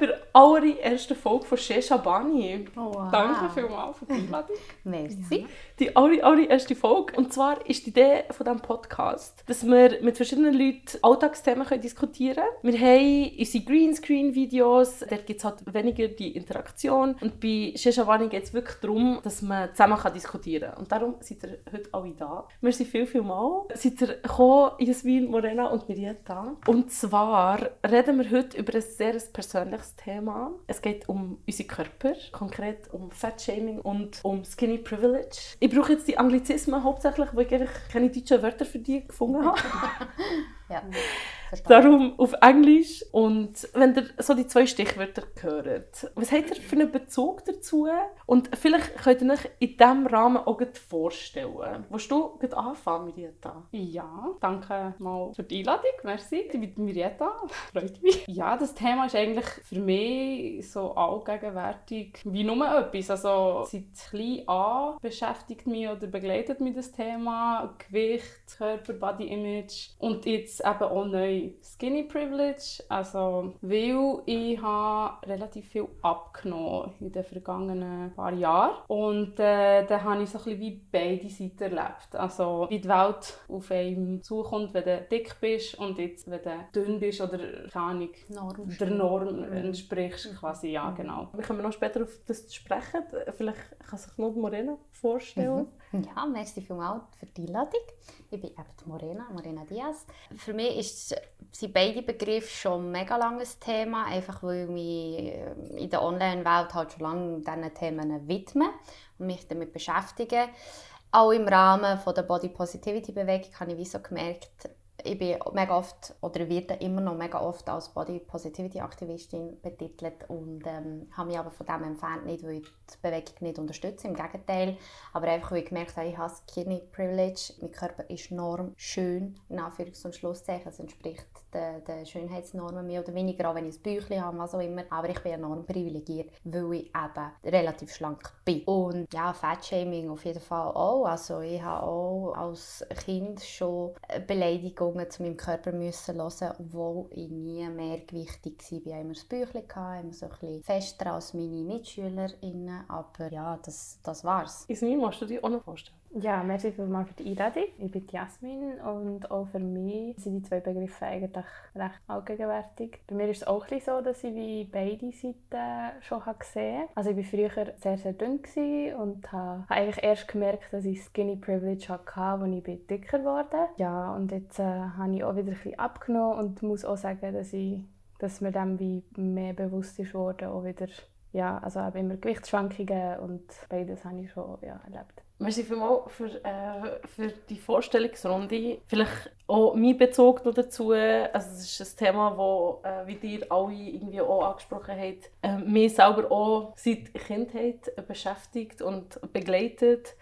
willkommen bei der allerersten Folge von Shesha Bani. Oh, wow. Danke vielmals für die Einladung. Merci. Die aller, allererste Folge. Und zwar ist die Idee von diesem Podcast, dass wir mit verschiedenen Leuten Alltagsthemen können diskutieren können. Wir haben unsere Greenscreen-Videos, dort gibt es halt weniger die Interaktion. Und bei Shesha Bani geht es wirklich darum, dass man zusammen kann diskutieren kann. Und darum seid ihr heute alle da. Wir sind viel, viel mal. Seid ihr gekommen, Jasmin, Morena und Mirietta. Und zwar reden wir heute über ein sehr persönliches Thema. Es geht um unsere Körper, konkret um Fat-Shaming und um Skinny Privilege. Ich brauche jetzt die Anglizismen hauptsächlich, weil ich keine deutschen Wörter für die gefunden habe. ja. Darum auf Englisch. Und wenn ihr so die zwei Stichwörter hört, was habt ihr für einen Bezug dazu? Und vielleicht könnt ihr euch in diesem Rahmen auch vorstellen. Willst du anfangen, Mirietta? Ja, danke mal für die Einladung. Merci. Ich bin Mirietta. Freut mich. Ja, das Thema ist eigentlich für mich so allgegenwärtig wie nur etwas. Also seit klein an beschäftigt mich oder begleitet mich das Thema Gewicht, Körper, Body Image und jetzt eben auch neu Skinny Privilege, also weil ich habe relativ viel abgenommen in den vergangenen paar Jahren und äh, dann habe ich so ein bisschen wie beide Seiten erlebt. Also wie die Welt auf einem zukommt, wenn du dick bist und jetzt, wenn du dünn bist oder keine Ahnung, Norm der Norm entsprichst quasi, ja Mhm. genau. Wir kommen noch später auf das zu sprechen. Vielleicht kann sich noch Morena vorstellen. Ja, merci vielmals für die Einladung. Ich bin eben Morena, Morena Diaz. Für mich ist, sind beide Begriffe schon ein mega langes Thema, einfach weil ich mich in der Online-Welt halt schon lange diesen Themen widme und mich damit beschäftige. Auch im Rahmen von der Body Positivity Bewegung habe ich wie so gemerkt, ich bin mega oft oder werde immer noch mega oft als Body Positivity Aktivistin betitelt und ähm, habe mich aber von dem entfernt nicht, weil ich die Bewegung nicht unterstütze, im Gegenteil, aber einfach weil ich gemerkt habe, ich habe Skinny Privilege, mein Körper ist norm schön, in Anführungs- und Schlusszeichen, es entspricht den, den Schönheitsnormen mehr oder weniger, auch wenn ich ein Bäuchchen habe, was auch immer, aber ich bin enorm privilegiert, weil ich eben relativ schlank bin. Und ja, Fat-Shaming auf jeden Fall auch, also ich habe auch als Kind schon Beleidigungen zu meinem Körper müssen hören, obwohl ich nie mehrgewichtig war. Ich hatte immer ein Bäuchchen, immer so ein bisschen fester als meine MitschülerInnen, aber ja, das, das war's. Ismin, musst du dir auch noch vorstellen? Ja, merci vielmals für die Einladung. Ich bin Jasmin und auch für mich sind die zwei Begriffe eigentlich recht allgegenwärtig. Bei mir ist es auch ein so, dass ich wie beide Seiten schon gesehen habe. Also ich war früher sehr, sehr dünn und habe eigentlich erst gemerkt, dass ich Skinny Privilege hatte, als ich dicker wurde. Ja, und jetzt äh, habe ich auch wieder ein bisschen abgenommen und muss auch sagen, dass, ich, dass mir dem wie mehr bewusst ist worden, auch wieder ja, also habe immer Gewichtsschwankungen und beides habe ich schon ja, erlebt. Merci vielmals für, äh, für die Vorstellungsrunde. Vielleicht auch mein Bezug noch dazu. Also es ist ein Thema, das, äh, wie ihr alle irgendwie auch angesprochen habt, äh, mich selber auch seit Kindheit beschäftigt und begleitet.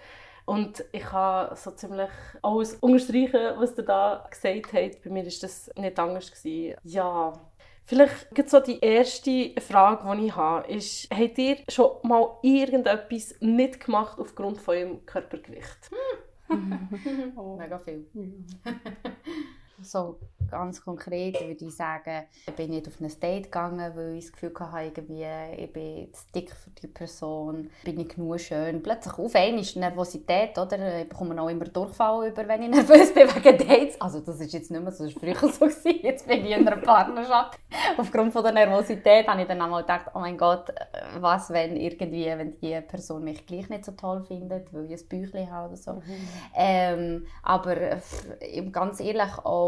Und ich kann so ziemlich alles unterstreichen, was ihr da gesagt habt. Bei mir war das nicht anders. Gewesen. Ja, Vielleicht gibt so die erste Frage, die ich habe, ist, habt ihr schon mal irgendetwas nicht gemacht aufgrund von eurem Körpergewicht? oh. Mega viel. So ganz konkret würde ich sagen, ich bin nicht auf ein Date gegangen, weil ich das Gefühl hatte, irgendwie, ich bin zu dick für die Person, bin ich genug schön. Plötzlich auf einmal ist Nervosität, oder? Ich bekomme auch immer Durchfall über, wenn ich nervös bin wegen Dates. Also das ist jetzt nicht mehr so, das war früher so. Gewesen. Jetzt bin ich in einer Partnerschaft. Aufgrund von der Nervosität habe ich dann einmal gedacht, oh mein Gott, was, wenn irgendwie, wenn die Person mich gleich nicht so toll findet, weil ich ein Bäuchchen habe oder so. Mhm. Ähm, aber ganz ehrlich auch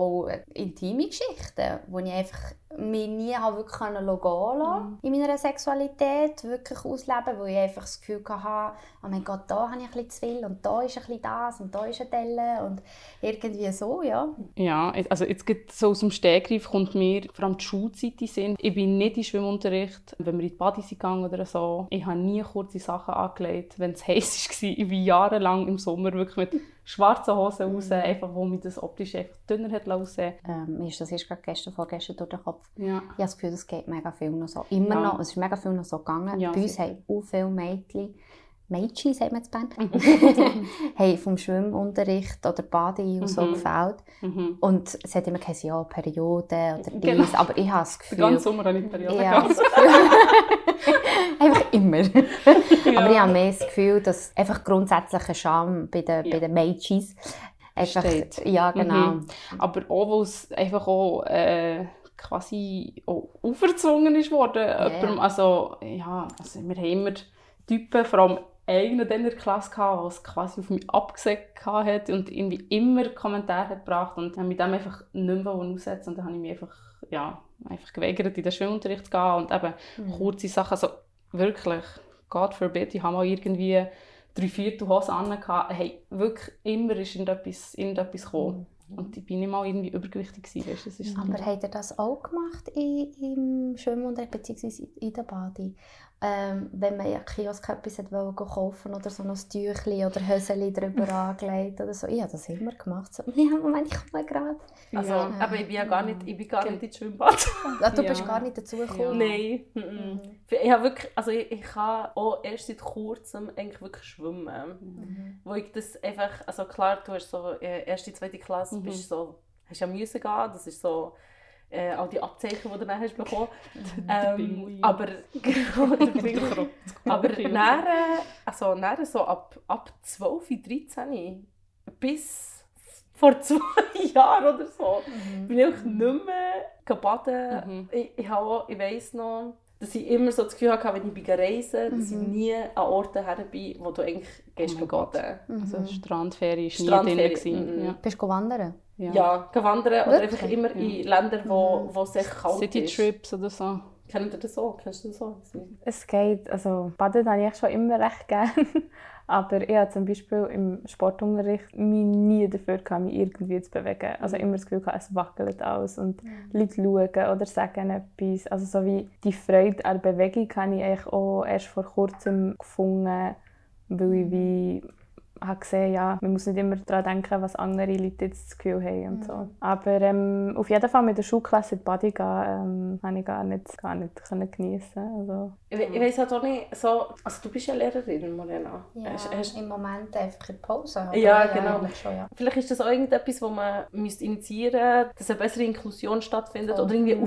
intime Geschichten, wo ich einfach mich nie habe wirklich gehen lassen, mhm. in meiner Sexualität wirklich ausleben, weil ich einfach das Gefühl hatte, oh mein Gott, da habe ich ein bisschen zu viel und da ist ein bisschen das und da ist eine Delle und irgendwie so, ja. Ja, also jetzt geht so aus dem Stegreif kommt mir vor allem die Schulzeit in Sinn. Ich bin nicht in Schwimmunterricht, wenn wir in die Body sind gegangen oder so. Ich habe nie kurze Sachen angelegt, wenn es heiß war. Ich war jahrelang im Sommer wirklich mit schwarzen Hosen raus, einfach, wo mich das optisch einfach dünner hat aussehen ähm, Mir ist das erst gerade gestern, vorgestern durch den Kopf. Ja. Ich habe das Gefühl, es geht mega viel noch so. Immer ja. noch, es ist mega viel noch so gegangen. Ja, Bei uns haben auch viele Mädchen Mädchen, sagt man jetzt Bern, haben vom Schwimmunterricht oder Baden so Mhm. gefällt. Mhm. Und es hat immer gesagt, ja, Periode oder dies, Genau. aber ich habe das Den Gefühl... ganzen Sommer habe ich Periode gehabt. einfach immer. Ja. Aber ich habe mehr das Gefühl, dass einfach grundsätzliche Scham bei den, Ja. bei den Mädchen einfach... Besteht. Ja, genau. Mhm. Aber auch, weil es einfach auch äh, quasi auch auferzwungen ist worden. jemandem. Also, ja, also wir haben immer Typen, vor allem einen in der Klasse gehabt, der es quasi auf mich abgesehen hat und irgendwie immer Kommentare hat gebracht und dann mit dem einfach nicht mehr aussetzen und dann habe ich mich einfach, ja, einfach geweigert, in den Schwimmunterricht zu gehen und eben Mhm. kurze Sachen, also wirklich, God forbid, ich habe mal irgendwie drei Viertel Hose an, hey, wirklich immer ist irgendetwas, irgendetwas gekommen. Und ich bin nicht mal irgendwie übergewichtig gewesen, weißt, das ist so. Aber habt ihr das auch gemacht im Schwimmunterricht bzw. in der Badi? Ähm, wenn man ja Kiosk etwas hat wollen kaufen oder so ein Tüchli oder Höseli drüber angelegt oder so. Ich habe das immer gemacht. So, ja, Moment, ich komme gerade. Also, Ja. aber ich bin ja gar nicht, ich bin gar nicht ins Schwimmbad. Ah, du Ja. bist gar nicht dazugekommen. Nein. Mhm. Ich habe wirklich, also ich, ich kann auch erst seit kurzem eigentlich wirklich schwimmen. Mhm. Wo ich das einfach, also klar, du hast so äh, erste, zweite Klasse, Mhm. bist so, hast ja müssen gehen, das ist so äh, all die Abzeichen, die du dann hast bekommen. ähm, aber aber also nachher so ab, ab 12, 13 bis vor zwei Jahren oder so, Mhm. bin ich nicht mehr gebaden. Mhm. Ich, ich, auch, ich weiss noch, dass ich immer so das Gefühl hatte, wenn ich bin reisen dass ich Mhm. nie an Orten her bin, wo du eigentlich gehst Oh baden. Also Mhm. Strandferie war nie Strandferie, drin. mhm. Ja. Bist du wandern? Ja. Ja, wandern oder Wirklich? einfach immer Ja. in Länder, wo, Mhm. wo es echt kalt City ist. Trips oder so. Kennt ihr das so? Kennst du das so? Es geht, also baden habe ich schon immer recht gerne. Aber ich habe zum Beispiel im Sportunterricht mich nie dafür gehabt, mich irgendwie zu bewegen. Also immer das Gefühl, gehabt, es wackelt alles und Leute schauen oder sagen etwas. Also so wie die Freude an Bewegung habe ich eigentlich auch erst vor kurzem gefunden, weil ich wie habe gesehen, ja, man muss nicht immer daran denken, was andere Leute jetzt das Gefühl haben und so. Aber ähm, auf jeden Fall mit der Schulklasse in die Body gehen, ähm, habe ich gar nicht, gar nicht können geniessen. Also, Ich, we- ich weiss halt auch nicht, so, also du bist ja Lehrerin, Morena. Ja, Hast, hast, im Moment einfach in Pause. aber Ja, genau. eigentlich Schon, ja. vielleicht ist das auch irgendetwas, was man müsste initiieren müsste, dass eine bessere Inklusion stattfindet Voll. oder irgendwie Mhm.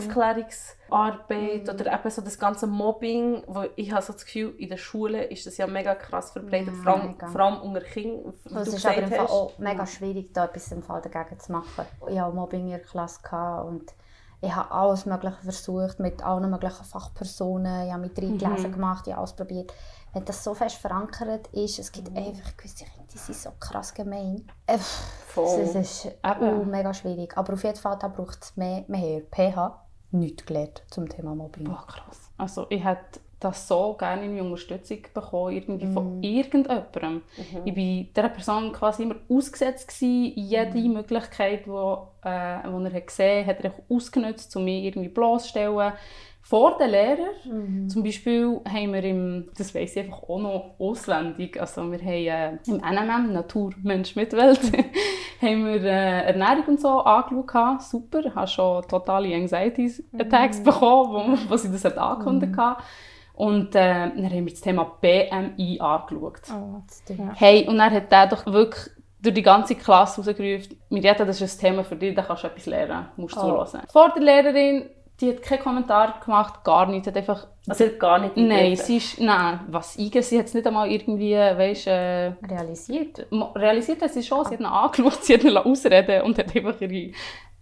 Aufklärungsarbeit Mhm. oder eben so das ganze Mobbing, wo ich habe so das Gefühl, in der Schule ist das ja mega krass verbreitet, Ja, vor, allem, vor allem unter Kindern, Es du ist aber im Fall auch mega schwierig, da etwas im Fall dagegen zu machen. Ich hatte Mobbing in der Klasse und ich habe alles Mögliche versucht, mit allen möglichen Fachpersonen. Ich habe mit reingelesen Mhm. gemacht, ich habe alles probiert. Wenn das so fest verankert ist, es gibt einfach gewisse Kinder, die sind so krass gemein. Äh, Voll. Das ist uh, mega schwierig. Aber auf jeden Fall da braucht es mehr. Haben PH nichts gelernt zum Thema Mobbing. Boah, krass. Also ich hätte das so gerne irgendwie Unterstützung bekommen, irgendwie von Mhm. irgendjemandem. Mhm. Ich war dieser Person quasi immer ausgesetzt. Gewesen. Jede Mhm. Möglichkeit, die äh, wo er hat gesehen hat, hat er ausgenutzt, um mich irgendwie bloßzustellen. Vor den Lehrern. Mhm. Zum Beispiel haben wir im, das weiss ich einfach auch noch auswendig, also wir haben äh, im NMM, Natur, Mensch, Mitwelt, haben wir äh, Ernährung und so angeschaut. Super, ich habe schon totale Anxiety-Attacks bekommen, wo, wo sie das hat angekündigt haben. Und äh, dann haben wir das Thema BMI angeschaut. oh. Das. Ja. Hey, und dann hat der doch wirklich durch die ganze Klasse rausgerufen, Mirjeta, das ist ein Thema für dich, da kannst du etwas lernen, musst du Oh. zuhören. Vor der Lehrerin, die hat keinen Kommentar gemacht, gar nichts, hat einfach, Also sie hat gar nicht nein, sie ist, nein, was eingehen, sie hat es nicht einmal irgendwie, weißt, äh, Realisiert. realisiert hat sie schon, sie hat ihn angeschaut, sie hat ihn ausreden und hat einfach ihre,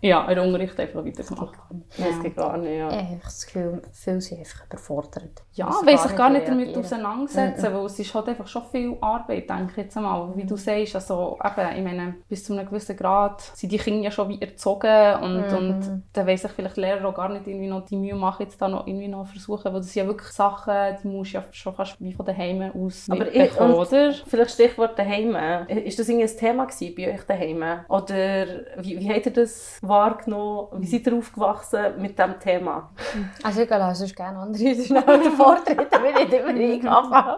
ja, ihren Unterricht einfach weitergemacht. Das geht gar nicht, ja. Ich habe das Gefühl, viele sind einfach überfordert. Ja, weil sich gar nicht damit auseinandersetzen, weil es ist halt einfach schon viel Arbeit, denke ich jetzt einmal. Wie du sagst, also eben, ich meine, bis zu einem gewissen Grad sind die Kinder ja schon wie erzogen und, Mhm. und dann weiss sich vielleicht Lehrer auch gar nicht irgendwie noch die Mühe machen, jetzt da noch irgendwie noch versuchen, weil das sind ja wirklich Sachen, die musst du ja schon fast wie von daheim aus Aber ich- oder? Vielleicht Stichwort daheim. Ist das irgendwie ein Thema gewesen bei euch daheim? Oder wie, wie habt ihr das wahrgenommen? Wie seid ihr aufgewachsen mit diesem Thema? Also ich lasse sonst gerne andere schnell den Vortritt, wenn ich immer ich anfange.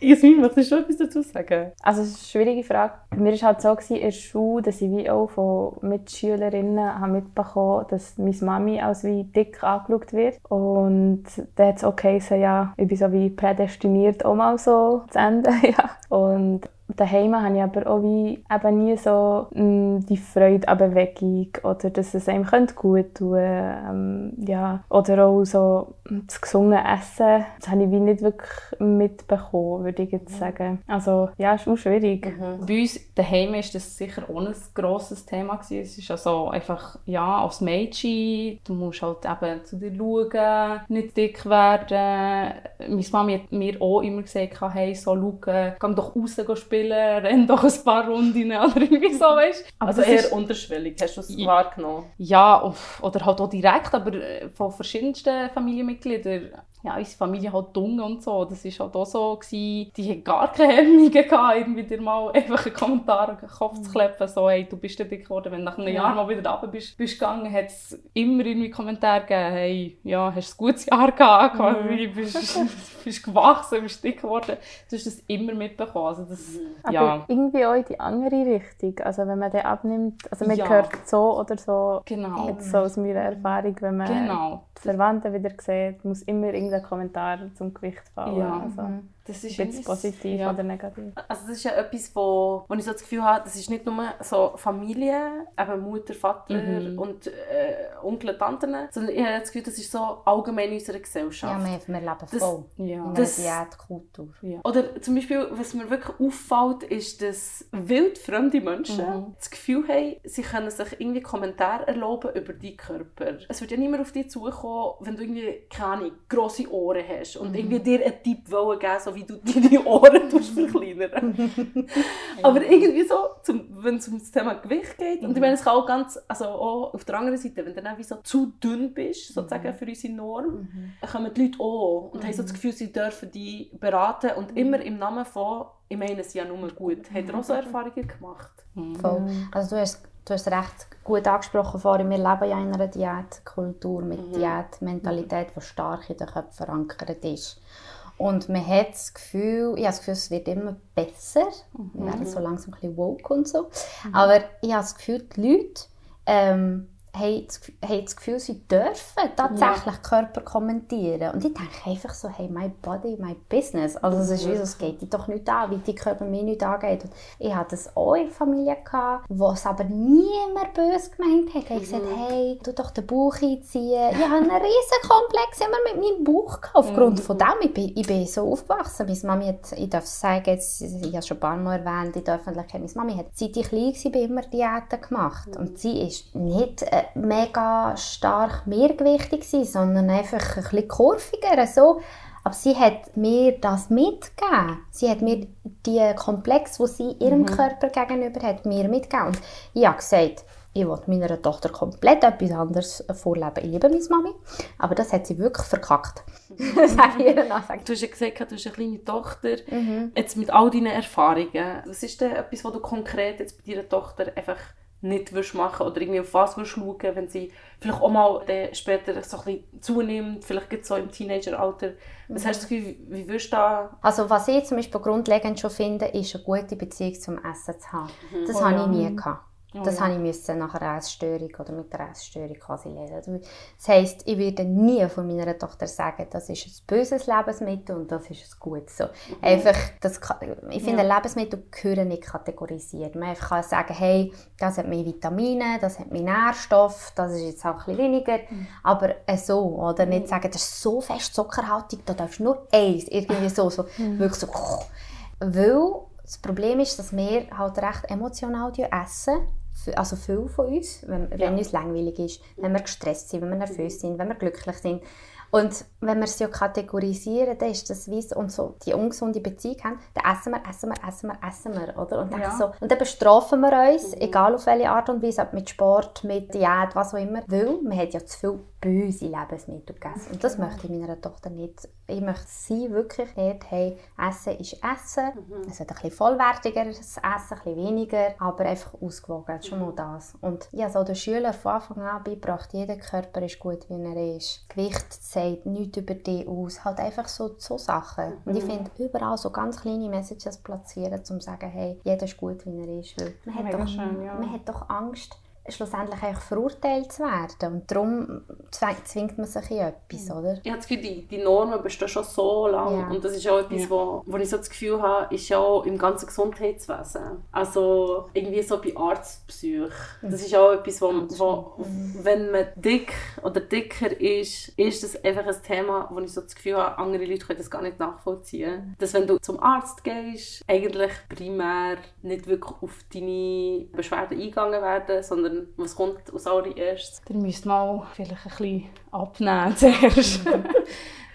Jasmin, möchtest du etwas dazu sagen? Also es ist eine schwierige Frage. Bei mir war es halt so gewesen, in der Schule, dass ich wie auch von Mitschülerinnen habe mitbekommen dass meine Mami als wie dick angeschaut wird. Und dann hat es auch geheißen, ja, ich bin so wie prädestiniert, auch mal so zu enden. ja. Und daheim habe ich aber auch wie eben nie so mh, die Freude an Bewegung oder dass es einem gut tun ähm, ja oder auch so das gesungene Essen. Das habe ich wie nicht wirklich mitbekommen würde ich jetzt sagen. Also ja ist auch schwierig. Mhm. bei uns daheim ist das sicher auch ein grosses Thema gewesen. es ist also einfach ja als Mädchen. Du musst halt eben zu dir schauen nicht dick werden. Meine Mami hat mir auch immer gesagt hey so schauen geh doch raus spielen spielen, renn doch ein paar Runden oder irgendwie so, weißt Also eher unterschwellig, hast du es wahrgenommen? Ja, oder halt auch direkt, aber äh, von verschiedensten Familienmitgliedern ja, unsere Familie halt dumm und so. Das war halt auch so. Gewesen. Die hatten gar keine Hemmungen, gehabt, irgendwie dir mal einfach einen Kommentar auf den Kopf zu kleppen, so hey, du bist dick geworden. Wenn du nach einem Jahr mal wieder runter bist, bist gegangen, hat es immer irgendwie Kommentare gegeben, hey, ja, hast du ein gutes Jahr gehabt, mhm. bist, bist gewachsen, bist dick geworden. Du hast das immer mitbekommen. Also das, mhm. ja. Aber irgendwie auch in die andere Richtung. Also wenn man den abnimmt, also man ja. hört so oder so, genau. jetzt so aus meiner Erfahrung, wenn man genau. die Verwandten wieder sieht, muss immer irgendein Kommentar zum Gewicht fallen. Ja. Also. Mhm. Das ist jetzt positiv ja. oder negativ. Also das ist ja etwas, wo, wo ich so das Gefühl habe, das ist nicht nur so Familie, eben Mutter, Vater mhm. und äh, Onkel, Tanten, sondern ich habe das Gefühl, das ist so allgemein in unserer Gesellschaft. Ja, wir, wir leben das, voll ja. in das, Diätkultur. Ja. Oder zum Beispiel, was mir wirklich auffällt, ist, dass wildfremde Menschen mhm. das Gefühl haben, sie können sich irgendwie Kommentare erlauben über deinen Körper. Es wird ja niemand auf dich zukommen, wenn du irgendwie, keine grosse Ohren hast und mhm. irgendwie dir einen Tipp wollen geben, so wie du deine Ohren verkleinern Aber irgendwie so, zum, wenn es um das Thema Gewicht geht, und ich meine, es kann auch ganz, also auch auf der anderen Seite, wenn du dann wie so zu dünn bist, sozusagen für unsere Norm, mhm. dann kommen die Leute auch und mhm. haben so das Gefühl, sie dürfen die beraten und mhm. immer im Namen von, ich meine es ja nur gut. Habt ihr auch so Erfahrungen gemacht? Voll. Also du hast du hast recht gut angesprochen vorhin, wir leben ja in einer Diätkultur mit mhm. Diätmentalität, die stark in den Köpfen verankert ist. Und man hat das Gefühl, ich habe das Gefühl, es wird immer besser. Mhm. Wir werden so langsam ein bisschen woke und so. Mhm. Aber ich habe das Gefühl, die Leute ähm, haben das Gefühl, sie dürfen tatsächlich ja. Körper kommentieren. Und ich denke einfach so, hey, my body, my business. Also es ist wie so, es geht dich doch nicht an, wie die Körper mir nicht angeht. Und ich hatte das auch in der Familie, gehabt, wo es aber niemand böse gemeint hat. Ich gesagt, mhm. hey, tu doch den Bauch einziehen. Ich habe einen riesen Komplex immer mit meinem Bauch gehabt. Aufgrund mhm. von dem, ich bin, ich bin so aufgewachsen. Meine Mami hat, ich darf es sagen, jetzt, ich habe es schon ein paar Mal erwähnt in der Öffentlichkeit, meine Mami hat, seit ich klein war, immer Diäten gemacht. Mhm. Und sie ist nicht... Äh, mega stark mehrgewichtig sein, sondern einfach ein bisschen kurviger. So. Aber sie hat mir das mitgegeben. Sie hat mir die Komplex, die sie ihrem mhm. Körper gegenüber hat, mir mitgegeben. Und ich habe gesagt, ich will meiner Tochter komplett etwas anderes vorleben. Ich liebe meine Mami, aber das hat sie wirklich verkackt. das sage ich ihr nachher. Du hast ja gesagt, du hast eine kleine Tochter. Mhm. Jetzt mit all deinen Erfahrungen, was ist denn etwas, was du konkret jetzt bei deiner Tochter einfach nicht würdest machen oder irgendwie auf was würdest schauen, wenn sie vielleicht auch mal später so ein bisschen zunimmt, vielleicht gibt so im Teenageralter. Was mhm. hast du Gefühl, wie würdest du da... Also was ich zum Beispiel grundlegend schon finde, ist eine gute Beziehung zum Essen zu haben. Mhm. Das oh, habe ich nie gehabt. Oh, das ja. habe ich nach einer Essstörung oder mit einer Essstörung quasi lernen. Das heisst, ich würde nie von meiner Tochter sagen, das ist ein böses Lebensmittel und das ist ein gutes. So. Mhm. Einfach, das, ich finde, ja. Lebensmittel gehören nicht kategorisiert. Man kann sagen, hey, das hat mehr Vitamine, das hat mehr Nährstoff, das ist jetzt auch ein bisschen weniger. Mhm. Aber äh, so, oder nicht mhm. sagen, das ist so fest zuckerhaltig, da darfst du nur eins, irgendwie so, so mhm. wirklich so. Weil das Problem ist, dass wir halt recht emotional essen also viele von uns, wenn, ja. wenn uns langweilig ist, wenn wir gestresst sind, wenn wir nervös sind, wenn wir glücklich sind. Und wenn wir es ja kategorisieren, dann ist das wie und so die ungesunde Beziehung haben, dann essen wir, essen wir, essen wir, essen wir, oder? Und dann, ja. so, und dann bestrafen wir uns, mhm. egal auf welche Art und Weise, ob mit Sport, mit Diät, was auch immer, weil man hat ja zu viel böse Lebensmittel gegessen. Und das möchte ich meiner Tochter nicht. Ich möchte sie wirklich dort, hey, Essen ist Essen. Mhm. Es wird ein bisschen vollwertigeres Essen, ein bisschen weniger, aber einfach ausgewogen, schon nur das. Und ich habe so den Schülern von Anfang an beigebracht, jeder Körper ist gut, wie er ist. Gewicht sagt nichts über dich aus, halt einfach so, so Sachen. Und ich finde, überall so ganz kleine Messages platzieren, um zu sagen, hey, jeder ist gut, wie er ist. Weil man, hat doch, schön, ja. man hat doch Angst, schlussendlich eigentlich verurteilt zu werden. Und darum zwing- zwingt man sich in etwas, oder? Ich habe das Gefühl, die, die Normen bestehen schon so lange. Ja. Und das ist auch etwas, Ja. wo, wo ich so das Gefühl habe, ist ja auch im ganzen Gesundheitswesen. Also irgendwie so bei Arztpsych. Das ist auch etwas, wo, wo wenn man dick oder dicker ist, ist das einfach ein Thema, wo ich so das Gefühl habe, andere Leute können das gar nicht nachvollziehen. Dass wenn du zum Arzt gehst, eigentlich primär nicht wirklich auf deine Beschwerden eingegangen werden, sondern was kommt als allererstes. Ihr müsst mal vielleicht ein bisschen abnehmen zuerst.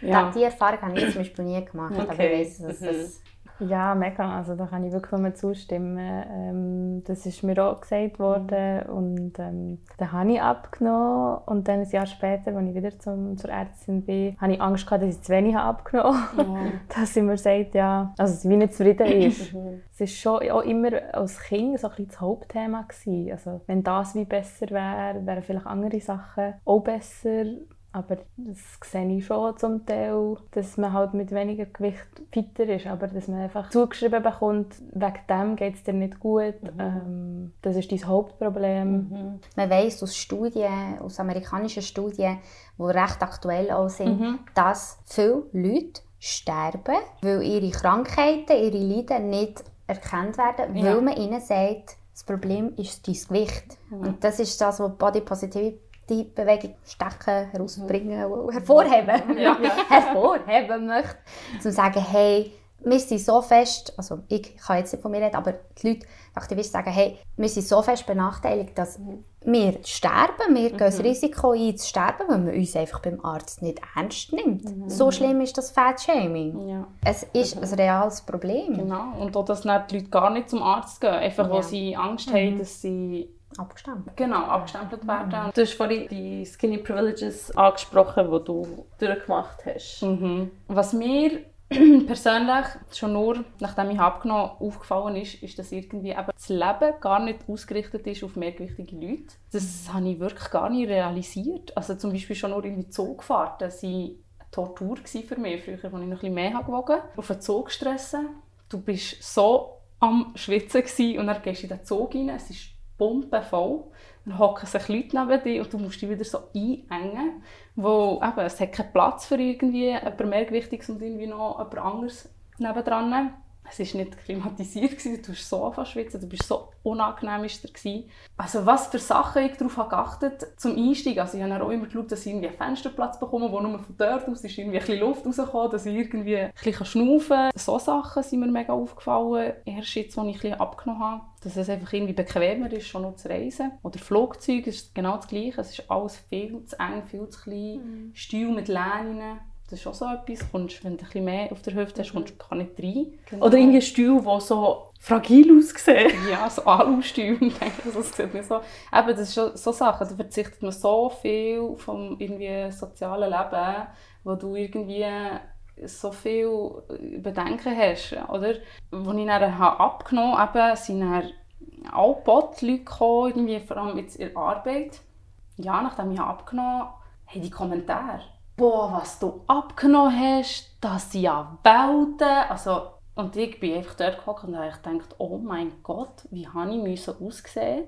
Ja. Die Erfahrung habe ich zum Beispiel nie gemacht, aber Okay. ich weiss, dass das... Ja, mega. Also da kann ich wirklich nur zustimmen. Ähm, das ist mir auch gesagt worden und ähm, dann habe ich abgenommen und dann ein Jahr später, als ich wieder zum, zur Ärztin bin, habe ich Angst gehabt, dass ich zu wenig habe abgenommen habe. dass sie mir sagt, ja, also dass wie nicht zufrieden ist. Es war schon auch immer als Kind so ein bisschen das Hauptthema. Gewesen. Also wenn das wie besser wäre, wären vielleicht andere Sachen auch besser. Aber das sehe ich schon zum Teil, dass man halt mit weniger Gewicht fitter ist, aber dass man einfach zugeschrieben bekommt, wegen dem geht es dir nicht gut, ähm, das ist dein Hauptproblem. Man weiss aus Studien, aus amerikanischen Studien, die recht aktuell auch sind, dass viele Leute sterben, weil ihre Krankheiten, ihre Leiden nicht erkannt werden, Ja. weil man ihnen sagt, das Problem ist dein Gewicht. Und das ist das, was Body Positivity Bewegung stecken, herausbringen, und hervorheben, hervorheben möchte, um zu sagen, hey, wir sind so fest, also ich kann jetzt nicht von mir reden, aber die Leute, die Aktivisten sagen, hey, wir sind so fest benachteiligt, dass wir sterben, wir gehen das Risiko ein zu sterben, weil man uns einfach beim Arzt nicht ernst nimmt. So schlimm ist das Fat-Shaming. ja. Es ist ein reales Problem. Genau. Und auch, dass die Leute gar nicht zum Arzt gehen, einfach Ja. weil sie Angst haben, dass sie Abgestempelt. genau, abgestempelt werden. Du hast vorhin die Skinny Privileges angesprochen, die du durchgemacht hast. Mhm. Was mir persönlich schon nur, nachdem ich abgenommen habe, aufgefallen ist, ist, dass irgendwie eben das Leben gar nicht ausgerichtet ist auf mehrgewichtige Leute. Das habe ich wirklich gar nicht realisiert. Also zum Beispiel schon nur irgendwie Zugfahrten waren eine Tortur für mich. Früher, als ich noch ein bisschen mehr habe gewogen Auf einen Zug stressen. Du bist so am Schwitzen gewesen, und dann gehst du in den Zug rein, es ist pumpenvoll. Dann hocken sich Leute neben dir und du musst dich wieder so einengen, wo eben, es hat keinen Platz für irgendwie jemand Mehrgewichtiges und irgendwie noch jemand anderes nebendran. Es war nicht klimatisiert, gewesen, du hast so schwitzen, du bist so unangenehm ist gewesen. Also was für Sachen ich darauf geachtet zum Einstieg. Also ich habe auch immer geschaut, dass ich irgendwie einen Fensterplatz bekomme, wo nur von dort aus ist irgendwie ein bisschen Luft rausgekommen, dass ich irgendwie ein bisschen schnaufen kann. So Sachen sind mir mega aufgefallen, erst jetzt, als ich ein bisschen abgenommen habe. Dass es einfach irgendwie bequemer ist, schon noch zu reisen. Oder Flugzeug ist genau das Gleiche. Es ist alles viel zu eng, viel zu klein. Stühle mit Lehnen. Das ist auch so etwas. Kommst, wenn du ein bisschen mehr auf der Hüfte hast, kommst du gar nicht rein. Oder irgendwie ein Stuhl, der so fragil aussieht. Ja, so. Ich denke, das sieht nicht so. Eben, das ist schon so Sachen. Da verzichtet man so viel vom irgendwie sozialen Leben, wo du irgendwie so viel Bedenken hast, oder? Als ich dann abgenommen habe, sind dann alle Bot-Leute gekommen, irgendwie, vor allem jetzt in der Arbeit. Ja, nachdem ich abgenommen habe, haben die Kommentare. Boah, was du abgenommen hast, das sind ja Welten. Also, und ich bin einfach dort gehockt und habe gedacht, oh mein Gott, wie habe ich müssen aussehen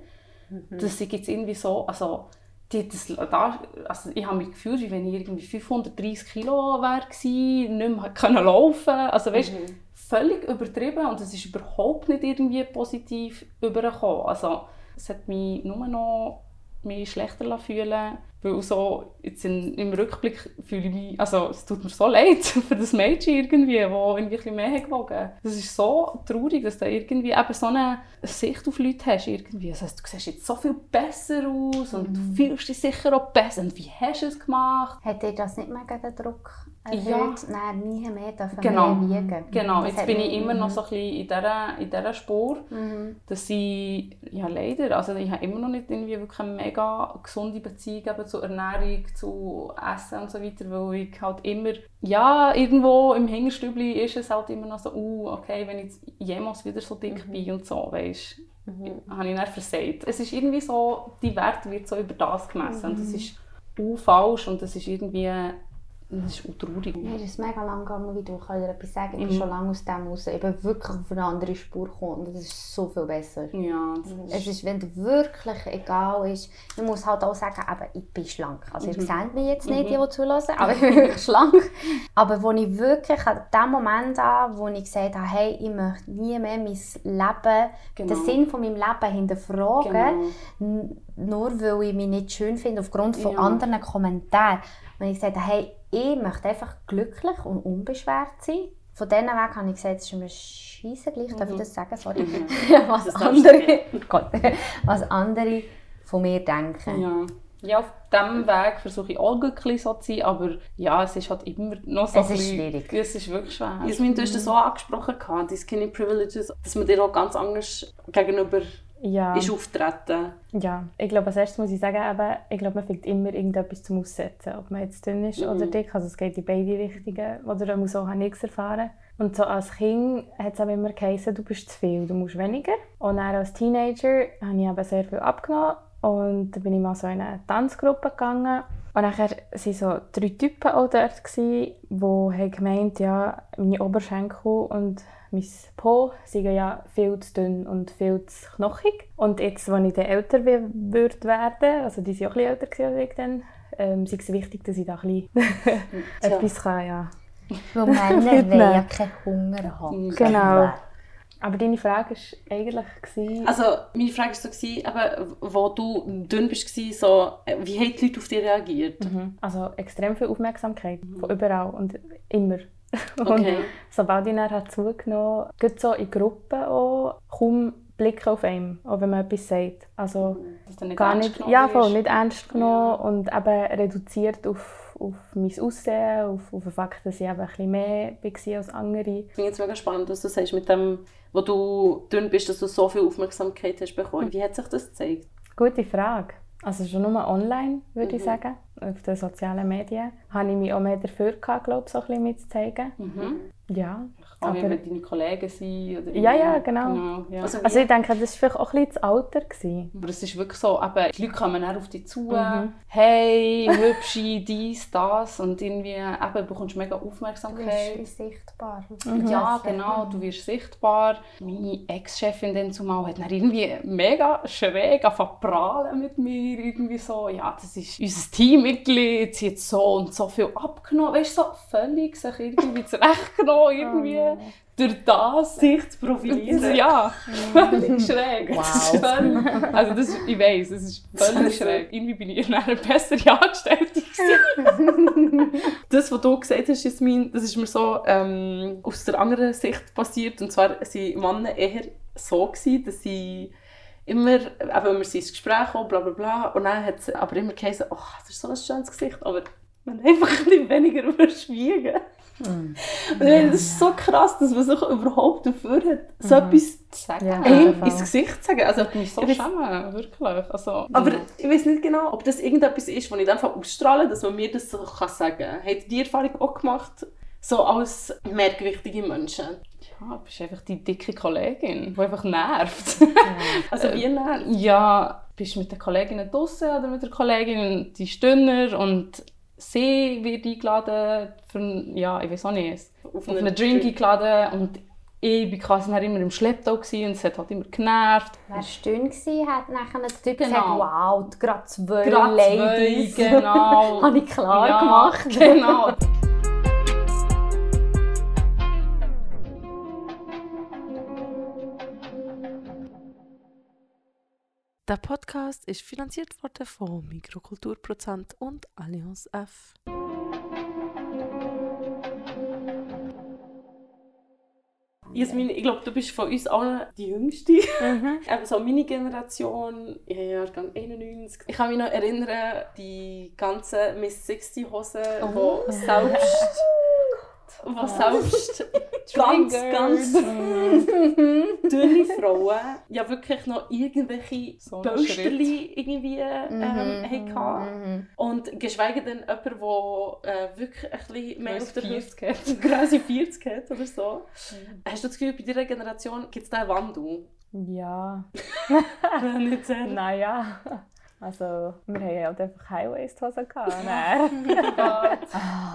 dass ich jetzt irgendwie so, also, die, das, da, also ich habe mich gefühlt, wie wenn ich irgendwie 530 Kilo wäre nicht mehr können laufen. Also weißt, völlig übertrieben und es ist überhaupt nicht irgendwie positiv übergekommen. Also es hat mich nur noch mich schlechter fühlen weil so jetzt in, im Rückblick fühle ich mich, also es tut mir so leid für das Mädchen irgendwie, das irgendwie ein bisschen mehr hat gewogen. Das ist so traurig, dass du irgendwie eben so eine Sicht auf Leute hast irgendwie. Das heisst, du siehst jetzt so viel besser aus und du fühlst dich sicher auch besser. Und wie hast du es gemacht? Hat dir das nicht mega den Druck erhöht, Ja. nein, nie mehr dürfen Genau. mehr wiegen. Genau, Das jetzt bin ich immer noch mhm. so ein bisschen in dieser, in dieser Spur, Mhm. dass ich, ja leider, also ich habe immer noch nicht irgendwie wirklich eine mega gesunde Beziehung eben zu Ernährung, zu Essen und so weiter, weil ich halt immer, ja, irgendwo im Hinterstübli ist es halt immer noch so, uh, okay, wenn ich jetzt jemals wieder so dick bin und so, weisst habe ich dann versagt. Es ist irgendwie so, die Wert wird so über das gemessen und das ist u falsch und das ist irgendwie, das ist traurig. Mir ist es mega lang gegangen, wie du ich kann dir etwas sagen. Ich bin Mhm. schon lange aus dem raus. Ich bin wirklich auf eine andere Spur gekommen das ist so viel besser. Ja, das Es ist, wenn dir wirklich egal ist, ich muss halt auch sagen, eben, ich bin schlank. Also ihr seht mich jetzt nicht, die, die zulassen, aber ich bin wirklich schlank. Aber wo ich wirklich an dem Moment an, wo ich gesagt habe, hey, ich möchte nie mehr mein Leben, Genau. den Sinn von meinem Leben hinterfragen, Genau. nur weil ich mich nicht schön finde aufgrund von Ja. anderen Kommentaren. Wenn ich gesagt habe, hey, ich möchte einfach glücklich und unbeschwert sein. Von diesen Weg habe ich gesagt, es ist mir scheisse gleich, darf ich das sagen? Sorry. was, Das andere, Gott, was andere von mir denken. Ja. ja, auf diesem Weg versuche ich auch glücklich so zu sein, aber ja, es ist halt immer noch so Es ist bisschen- schwierig. Es ist wirklich schwer. Jasmin, du hast das auch angesprochen, gehabt, die Skinny Privileges, dass man dir auch ganz anders gegenüber Ja. ist auftreten. Ja, ich glaube, als erstes muss ich sagen, eben, ich glaube, man findet immer irgendetwas zum Aussetzen. Ob man jetzt dünn ist oder dick, also es geht in beide Richtungen. Oder muss auch nichts erfahren. Und so als Kind hat es aber immer geheißen, du bist zu viel, du musst weniger. Und dann als Teenager habe ich eben sehr viel abgenommen. Und dann bin ich mal so in eine Tanzgruppe gegangen. Und nachher waren so drei Typen auch dort, gewesen, die haben gemeint, ja, meine Oberschenkel und mein Po sind ja viel zu dünn und viel zu knochig. Und jetzt, als ich dann älter we- würde werden, also die waren auch ein bisschen älter gewesen als ich dann, ähm, ist es wichtig, dass ich da ein bisschen etwas kann, ja. Weil Männer wollen ja keinen Hunger haben. Genau. Aber deine Frage war eigentlich, gewesen, Also, meine Frage war so, gewesen, eben, wo du dünn warst, so, äh, wie haben die Leute auf dich reagiert? Mhm. Also extrem viel Aufmerksamkeit von überall und immer. Und Okay. sobald ich dann hat zugenommen gerade so in Gruppen auch, kaum Blicke auf einen, auch wenn man etwas sagt. Also du nicht gar ernst nicht, genommen ja, voll, nicht ernst genommen und eben reduziert auf, auf mein Aussehen, auf, auf den Fakt, dass ich eben ein bisschen mehr war als andere. Ich finde es mega spannend, was du sagst mit dem, wo du dünn bist, dass du so viel Aufmerksamkeit hast bekommen. Wie hat sich das gezeigt? Gute Frage. Also schon nur online, würde Mhm. ich sagen. Auf den sozialen Medien. Habe ich mich auch mehr dafür gehabt, glaube ich, so ein bisschen mitzuzeigen. Mhm. Ja. Kann Aber- ja mit deinen Kollegen sein. Oder Ja, ja, irgendwie- genau. ja. Also, Also ich denke, das war vielleicht auch ein bisschen das Alter. Gewesen. Aber es ist wirklich so, eben, die Leute kommen dann auf dich zu, Mhm. hey, hübsche, dies, das und irgendwie, eben, du bekommst mega Du Aufmerksamkeit. bist sichtbar. Ja, genau, du wirst sichtbar. Meine Ex-Chefin dann zumal hat dann irgendwie mega schräg angefangen zu prahlen mit mir. Irgendwie so, ja, das ist unser Teammitglied, sie hat so und so viel abgenommen. Weißt du, so völlig sich irgendwie zurechtgenommen, irgendwie durch das. Sich zu profilieren. Ja, völlig schräg. Das ist Wow. völlig, also das, ich weiss, es ist völlig schräg. Irgendwie bin ich eine bessere Angestellte gewesen. Das, was du gesagt hast, Jasmin, das ist mir so ähm, aus der anderen Sicht passiert. Und zwar waren Männer eher so, gewesen, dass sie immer, eben, wir sind ins Gespräch gekommen, bla bla bla, und dann hat es aber immer geheißen, oh, das ist so ein schönes Gesicht, aber man hat einfach ein bisschen weniger überschwiegen. Und ich meine, das ist so krass, dass man sich überhaupt dafür hat, so etwas Zu sagen. Ja. ins Gesicht zu sagen. Also, Ich mich so ich schämen, wirklich. Also, aber ich weiß nicht genau, ob das irgendetwas ist, was ich dann ausstrahle, dass man mir das so kann sagen kann. Habt ihr die Erfahrung auch gemacht? So als mehrgewichtige Menschen. Ja, du bist einfach die dicke Kollegin, die einfach nervt. Also wie nervt? ja, bist mit der Kollegin draußen oder mit der Kollegin die ist dünner und sie wird eingeladen für, ja, ich weiß auch nicht, auf einen einen Drink Drink. eingeladen und ich war quasi immer im Schlepptau und es hat halt immer genervt. Wer dünn war, hat nachher der Typ Genau. gesagt, wow, gerade zwei Gerade Ladies. zwei, genau. Habe ich klar Ja, gemacht. Genau. Der Podcast ist finanziert worden von Mikrokulturprozent und Allianz F. Jasmin, ich glaube, du bist von uns allen die Jüngste. Mhm. Eben so meine Generation, ich habe Jahrgang 91. Ich kann mich noch erinnern, die ganzen Miss 60 Hosen, Oh. die selbst, wo selbst ganz, ganz dünne Frauen ja wirklich noch irgendwelche So ein Pölsterli irgendwie ähm, Mhm, hatten. mhm. Und geschweige denn jemand, der äh, wirklich ein bisschen mehr auf der 40 Hüfte Größe 40 hat oder so. Hast du das Gefühl, bei dieser Generation gibt es diesen Wandel? Ja, Nicht sehr. naja. Also, wir haben halt einfach High-Waist-Hosen gehabt. Nein.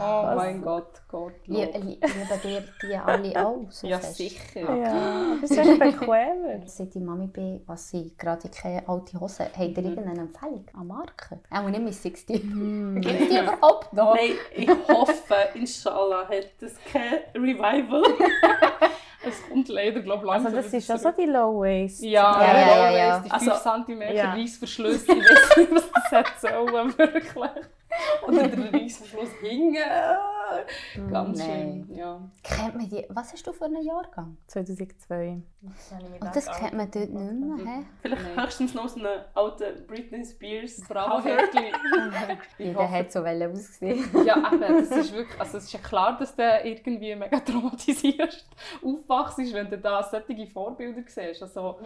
Oh mein Gott, Gott. Li- Lieben dir die alle auch so Ja, fest? sicher. ja, das ist echt bequemer. Seit ich Mami bin, was sie gerade keine alte Hose habt ihr irgendeine Empfehlung an Marken? Auch nicht mit 60. Gibt es die überhaupt noch? Nein, ich hoffe, inshallah, hat das kein Revival. Es kommt leider, glaube ich, Also, langsam das ist ja so die Low-Waist. Ja, Ja, ja, ja, ja, ja. Die 5 Also, cm ja. Reissverschluss, ich weiß nicht, was das hat sollen, wirklich. Oder der Reissverschluss hinten. Ganz Nein. schön, ja. Kennt man die? Was hast du für einen Jahrgang? 2002. Und das kennt man dort nicht mehr, hä? Vielleicht Nein. höchstens noch so eine alte Britney Spears. Bravo, Cover. Hörtli. Jeder hat so wollen ausgesehen. Ja, eben, das ist wirklich, also es ist ja klar, dass du irgendwie mega traumatisierst aufwachst, wenn du da solche Vorbilder siehst. Also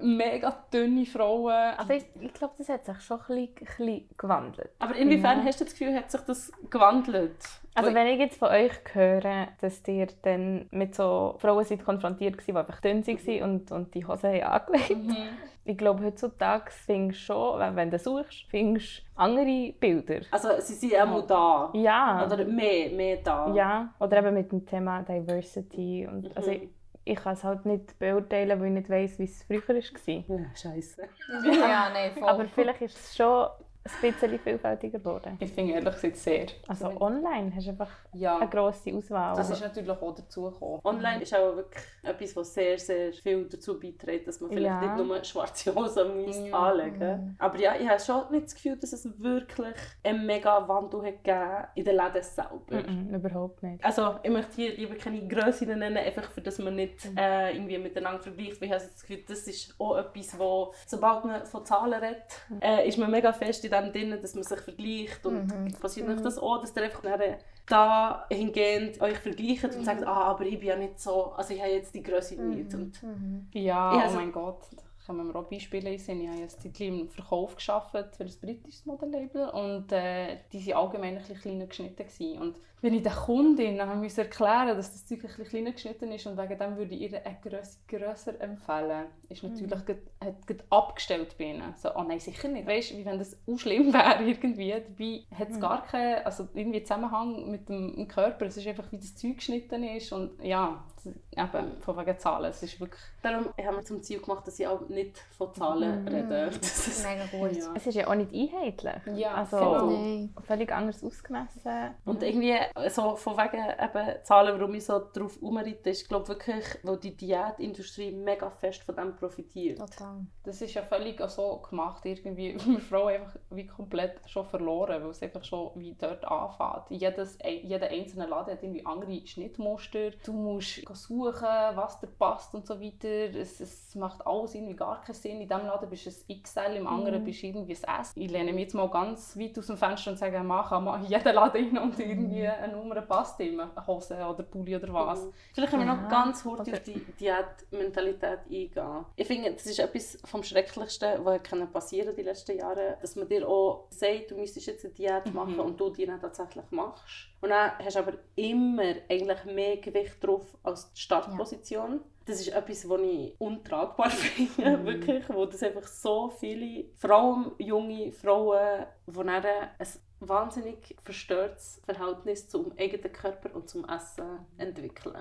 mega dünne Frauen. Aber ich, ich glaube, das hat sich schon ein bisschen, ein bisschen gewandelt. Aber inwiefern Ja. hast du das Gefühl, hat sich das gewandelt? Also wenn ich jetzt von euch höre, dass ihr dann mit so Frauen seid konfrontiert waren, die einfach dünn waren und, und die Hosen haben angelegt. Mhm. Ich glaube, heutzutage findest du schon, wenn- wenn du suchst, findest du andere Bilder. Also sie sind auch mal da. Ja. Oder mehr, mehr da. Ja, oder eben mit dem Thema Diversity. Und, also Mhm. ich, ich kann es halt nicht beurteilen, weil ich nicht weiss, wie es früher war. Ja, Scheiße. ja, nein, voll. Aber vielleicht ist es schon ein bisschen vielfältiger geworden. Ich finde ehrlich gesagt sehr. Also online hast du einfach Ja, eine grosse Auswahl. das ist natürlich auch dazugekommen. Online ist auch wirklich etwas, was sehr, sehr viel dazu beiträgt, dass man vielleicht Ja. nicht nur schwarze Hosen muss Ja. anlegen Aber ja, ich habe schon nicht das Gefühl, dass es wirklich einen mega Wandel hat gegeben in den Läden selber. Mm-mm, überhaupt nicht. Also, ich möchte hier lieber keine Grössinnen nennen, einfach für dass man nicht äh, irgendwie miteinander vergleicht. Weil ich habe das Gefühl, das ist auch etwas, wo, sobald man von Zahlen redet, äh, ist man mega fest in dem drin, dass man sich vergleicht. Und passiert euch das auch, dass ihr einfach nachher da hingehend euch vergleicht und sagt, ah, aber ich bin ja nicht so, also ich habe jetzt die Größe nicht. Und Ja, Ja, oh also- mein Gott. Können wir auch Beispiele sehen. Ich habe ein Zeit im Verkauf gearbeitet für ein britisches Modellabel und äh, die waren allgemein ein bisschen kleiner geschnitten. Gewesen. Und wenn ich der Kundin dann musste erklären dass das Zeug ein bisschen kleiner geschnitten ist und wegen dem würde ich ihr eine Grösse grösser empfehlen, ist natürlich mhm. hat grad abgestellt bei ihnen. So, oh nein, sicher nicht. Weißt du, wie wenn das auch schlimm wäre irgendwie. Dabei hat es gar keinen also irgendwie Zusammenhang mit dem, dem Körper. Es ist einfach, wie das Zeug geschnitten ist und ja, eben von wegen Zahlen. Es ist wirklich darum haben wir zum Ziel gemacht, dass ich auch nicht von Zahlen rede. Das ist, Mega gut. Ja. Es ist ja auch nicht einheitlich. Ja, also genau. Nein. völlig anders ausgemessen. Und irgendwie so von wegen eben Zahlen, warum ich so drauf umreite, ist glaube wirklich, weil die Diätindustrie mega fest von dem profitiert. Total. Das ist ja völlig auch so gemacht, irgendwie, wir Frauen einfach wie komplett schon verloren, weil es einfach schon wie dort anfängt. Jedes, jeder einzelne Laden hat irgendwie andere Schnittmuster. Du musst suchen, was dir passt und so weiter. Es, es macht alles irgendwie gar keinen Sinn. In diesem Laden bist du ein XL, im anderen bist du irgendwie ein S. Ich lehne mich jetzt mal ganz weit aus dem Fenster und sage, mach mal jeden Laden rein und irgendwie eine Nummer passt immer. Eine Hose oder Pulli oder was. Mhm. Vielleicht können wir noch Ja, ganz kurz oder- auf die Diätmentalität eingehen. Ich finde, das ist etwas vom Schrecklichsten, was passieren die letzten Jahre, dass man dir auch sagt, du müsstest jetzt eine Diät machen Mhm. und du die dann tatsächlich machst. Und dann hast du aber immer eigentlich mehr Gewicht drauf als die Startposition. Das ist etwas, was ich untragbar finde, wirklich, wo das einfach so viele, vor allem junge Frauen, die dann ein wahnsinnig verstörtes Verhältnis zum eigenen Körper und zum Essen entwickeln.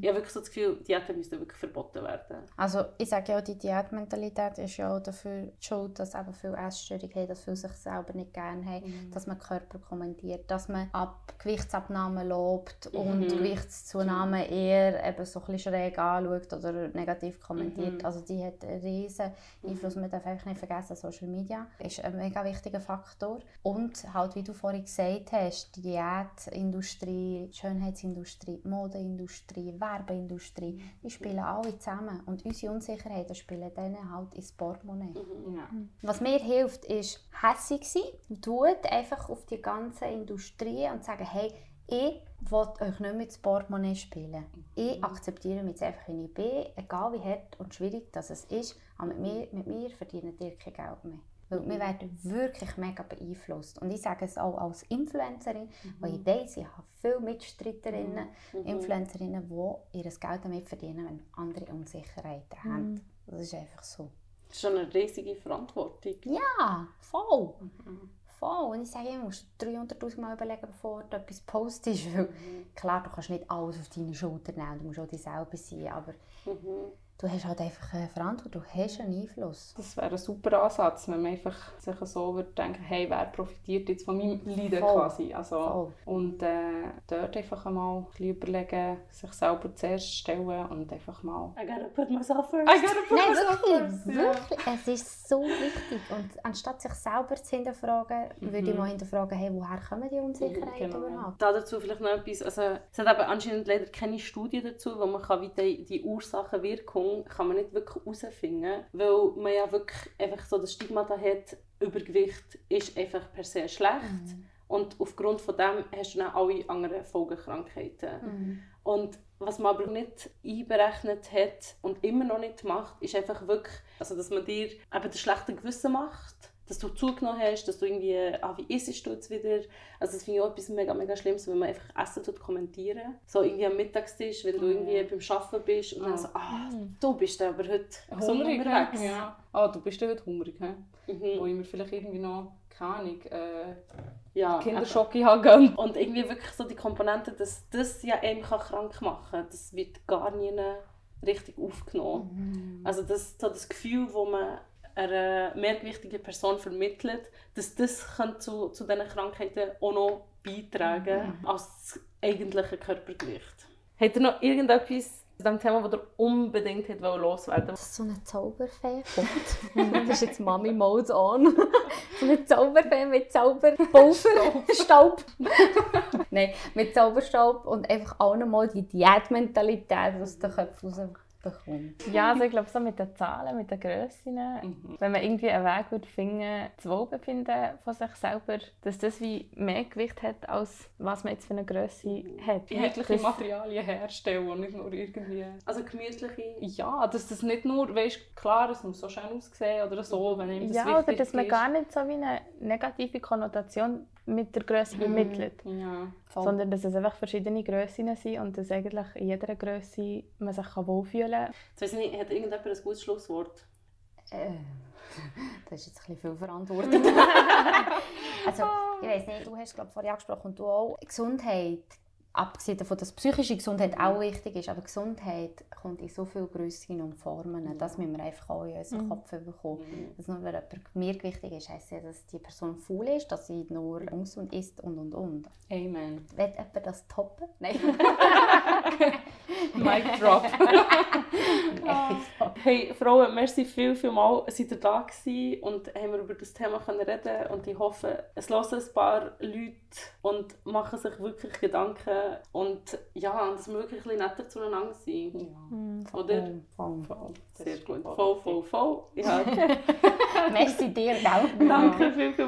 Ich habe wirklich so das Gefühl, Diäten müssten wirklich verboten werden. Also ich sage ja, die Diätmentalität ist ja auch dafür schuld, dass eben viele Essstörungen haben, dass viele sich selber nicht gerne haben, dass man Körper kommentiert, dass man ab Gewichtsabnahmen lobt und Mhm. Gewichtszunahme eher eben so ein bisschen schräg anschaut angeschaut oder negativ kommentiert. Mhm. Also die hat einen riesen Einfluss. Man darf einfach nicht vergessen, Social Media ist ein mega wichtiger Faktor. Und halt, wie du vorhin gesagt hast, die Diätindustrie, Schönheitsindustrie, die Modeindustrie, die Werbeindustrie, die spielen alle zusammen. Und unsere Unsicherheiten spielen dann halt ins Portemonnaie. Ja. Was mir hilft, ist hässig sein. Tut einfach auf die ganze Industrie und sagen, hey, ich will euch nicht mit dem Portemonnaie spielen. Ich akzeptiere mich jetzt einfach, wie ich bin, egal wie hart und schwierig das ist. Aber mit mir, mit mir verdient ihr kein Geld mehr. Weil wir werden wirklich mega beeinflusst. Und ich sage es auch als Influencerin, weil ich weiss, ich habe viele Mitstreiterinnen, Influencerinnen, die ihr Geld damit verdienen, wenn andere Unsicherheiten haben. Das ist einfach so. Das ist schon eine riesige Verantwortung. Ja, voll. Voll. Und ich sage, ich muss 300'000 Mal überlegen, bevor du etwas postest. Weil, klar, du kannst nicht alles auf deine Schulter nehmen, du musst auch dich selber sein, aber du hast halt einfach eine Verantwortung, du hast einen Einfluss. Das wäre ein super Ansatz, wenn man einfach sich so würde denken, hey, wer profitiert jetzt von meinem Leiden Voll. quasi. Also, Voll. Und äh, dort einfach einmal ein bisschen überlegen, sich selber zuerst stellen und einfach mal... I gotta put myself first. I gotta put Nein, myself wirklich, first, ja. wirklich. Es ist so wichtig. Und anstatt sich selber zu hinterfragen, würde ich mal hinterfragen, hey, woher kommen die Unsicherheiten Genau. überhaupt? Da dazu vielleicht noch etwas, also es hat eben anscheinend leider keine Studie dazu, wo man kann wie die, die Ursachenwirkung kann man nicht wirklich herausfinden, weil man ja wirklich einfach so das Stigma da hat, Übergewicht ist einfach per se schlecht. Und aufgrund von dem hast du dann alle anderen Folgekrankheiten. Und was man aber nicht einberechnet hat und immer noch nicht macht, ist einfach wirklich, also dass man dir eben das schlechte Gewissen macht, dass du zugenommen hast, dass du irgendwie, ah, wie isst du jetzt wieder? Also das finde ich auch etwas mega, mega Schlimmes, wenn man einfach Essen tut kommentientieren. So irgendwie am Mittagstisch, wenn du irgendwie beim Arbeiten bist und dann so, ah, du bist aber heute Hungrig, unterwegs. ja. Ah, du bist ja heute hungrig, he? Mhm. Wo ich mir vielleicht irgendwie noch, keine Ahnung, äh, Ja, Kinderschocke habe. Und irgendwie wirklich so die Komponente, dass das ja einem krank machen kann, das wird gar nie richtig aufgenommen. Also das, so das Gefühl, das man einer mehrgewichtigen Person vermittelt, dass das kann zu, zu diesen Krankheiten auch noch beitragen als das eigentliche Körpergewicht. Habt ihr noch irgendetwas zu diesem Thema, das ihr unbedingt hättet loswerden Dass so eine Zauberfee kommt. das ist jetzt Mami Mode on. so eine Zauberfee mit Zauberpulver, Staub. Nein, mit Zauberstaub und einfach auch nochmal die Diätmentalität aus den Köpfen rausbekommt. Ja, also ich glaube, so mit den Zahlen, mit den Grössen, wenn man irgendwie einen Weg würde finden, das Wohlbefinden von sich selber, dass das wie mehr Gewicht hat, als was man jetzt für eine Grösse hat. Jegliche Das- Materialien herstellen und nicht nur irgendwie... Also gemütliche... Ja, dass das nicht nur, weißt klar, es muss so schön aussehen oder so, wenn ihm das Ja, oder wichtig dass man ist. gar nicht so wie eine negative Konnotation mit der Grösse vermittelt. Ja. Sondern dass es einfach verschiedene Grössen sind und dass eigentlich in jeder Grösse man sich kann wohlfühlen kann. Jetzt weiss ich nicht, hat irgendjemand ein gutes Schlusswort? Äh, das ist jetzt ein bisschen viel Verantwortung. also, ich weiß nicht, du hast glaube vorhin angesprochen und du auch. Gesundheit, abgesehen davon, dass psychische Gesundheit auch wichtig ist, aber Gesundheit kommt in so viele Grössen und Formen. Das müssen wir einfach auch in unseren Kopf bekommen. Dass nur weil jemand mir wichtig ist, heisst ja, dass die Person faul ist, dass sie nur ungesund ist und und und. Amen. Will jemand das toppen? Nein. Mic drop. Hey Frauen, merci viel, viel mal, seid ihr da gewesen und haben wir über das Thema können reden und ich hoffe, es hören ein paar Leute und machen sich wirklich Gedanken und ja, dass wir wirklich ein netter zueinander sind. Oder? Voll. Voll. Sehr gut. Voll, voll, voll. Ja, Merci dir, gell? danke viel, viel.